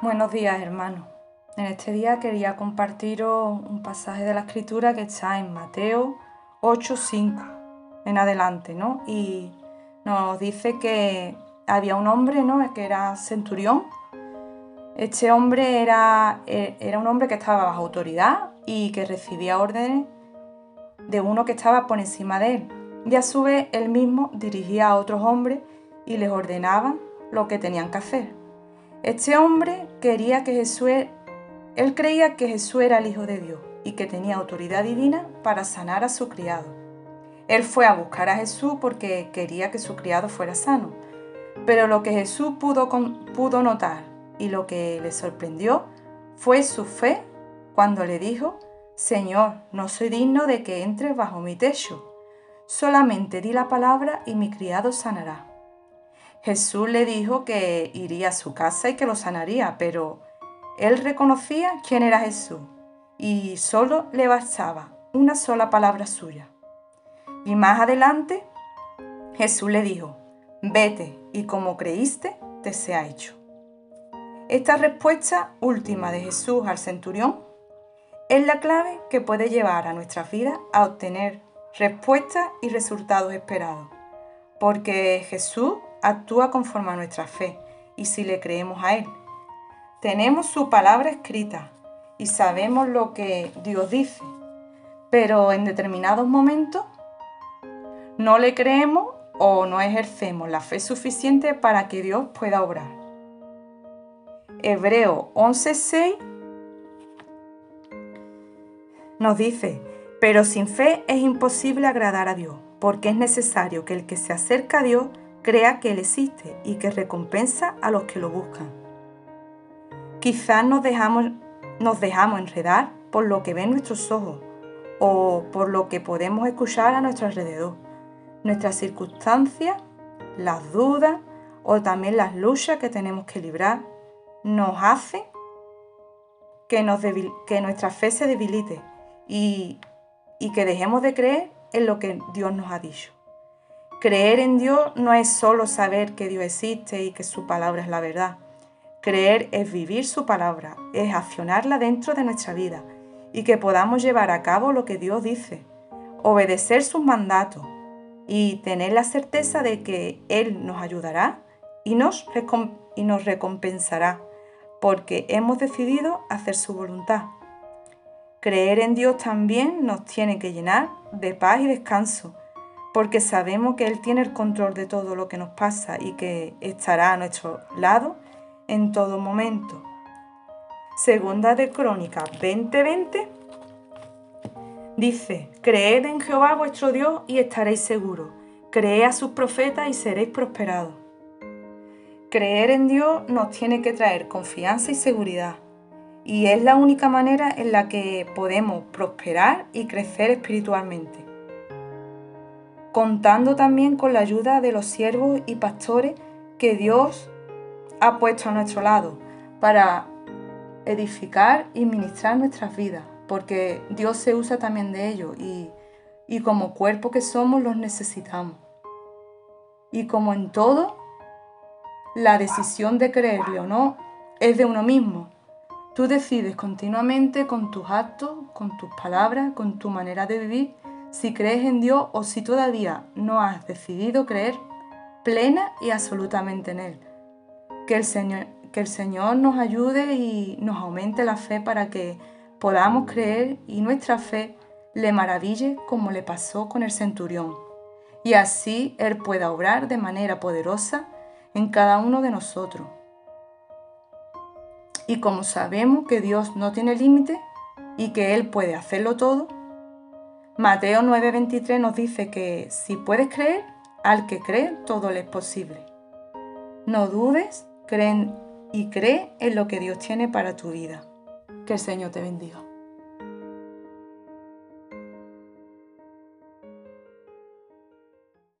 Buenos días, hermanos. En este día quería compartiros un pasaje de la Escritura que está en Mateo 8:5 en adelante, ¿no? Y nos dice que había un hombre, ¿no? Que era centurión. Este hombre era, e, era un hombre que estaba bajo autoridad y que recibía órdenes de uno que estaba por encima de él. Y a su vez él mismo dirigía a otros hombres y les ordenaba lo que tenían que hacer. Este hombre quería que Jesús, él creía que Jesús era el Hijo de Dios y que tenía autoridad divina para sanar a su criado. Él fue a buscar a Jesús porque quería que su criado fuera sano. Pero lo que Jesús pudo, pudo notar y lo que le sorprendió fue su fe cuando le dijo, Señor, no soy digno de que entres bajo mi techo. Solamente di la palabra y mi criado sanará. Jesús le dijo que iría a su casa y que lo sanaría, pero él reconocía quién era Jesús y solo le bastaba una sola palabra suya. Y más adelante Jesús le dijo, vete y como creíste, te sea hecho. Esta respuesta última de Jesús al centurión es la clave que puede llevar a nuestras vidas a obtener respuestas y resultados esperados, porque Jesús actúa conforme a nuestra fe y si le creemos a Él. Tenemos su palabra escrita y sabemos lo que Dios dice, pero en determinados momentos no le creemos o no ejercemos la fe suficiente para que Dios pueda obrar. Hebreo 11:6 nos dice, pero sin fe es imposible agradar a Dios, porque es necesario que el que se acerca a Dios crea que Él existe y que recompensa a los que lo buscan. Quizás nos dejamos, nos dejamos enredar por lo que ven nuestros ojos o por lo que podemos escuchar a nuestro alrededor. Nuestras circunstancias, las dudas o también las luchas que tenemos que librar nos hacen que, nos que nuestra fe se debilite y, y que dejemos de creer en lo que Dios nos ha dicho. Creer en Dios no es solo saber que Dios existe y que su palabra es la verdad. Creer es vivir su palabra, es accionarla dentro de nuestra vida y que podamos llevar a cabo lo que Dios dice, obedecer sus mandatos y tener la certeza de que Él nos ayudará y nos, y nos recompensará porque hemos decidido hacer su voluntad. Creer en Dios también nos tiene que llenar de paz y descanso porque sabemos que Él tiene el control de todo lo que nos pasa y que estará a nuestro lado en todo momento. Segunda de Crónicas 20:20 dice, Creed en Jehová vuestro Dios y estaréis seguros. Creed a sus profetas y seréis prosperados. Creer en Dios nos tiene que traer confianza y seguridad. Y es la única manera en la que podemos prosperar y crecer espiritualmente contando también con la ayuda de los siervos y pastores que Dios ha puesto a nuestro lado para edificar y ministrar nuestras vidas, porque Dios se usa también de ellos y, y como cuerpo que somos los necesitamos. Y como en todo, la decisión de creerle o no es de uno mismo. Tú decides continuamente con tus actos, con tus palabras, con tu manera de vivir, si crees en Dios o si todavía no has decidido creer plena y absolutamente en Él. Que el Señor, que el Señor nos ayude y nos aumente la fe para que podamos creer y nuestra fe le maraville como le pasó con el centurión. Y así Él pueda obrar de manera poderosa en cada uno de nosotros. Y como sabemos que Dios no tiene límite y que Él puede hacerlo todo, Mateo 9:23 nos dice que si puedes creer, al que cree todo le es posible. No dudes, creen y cree en lo que Dios tiene para tu vida. Que el Señor te bendiga.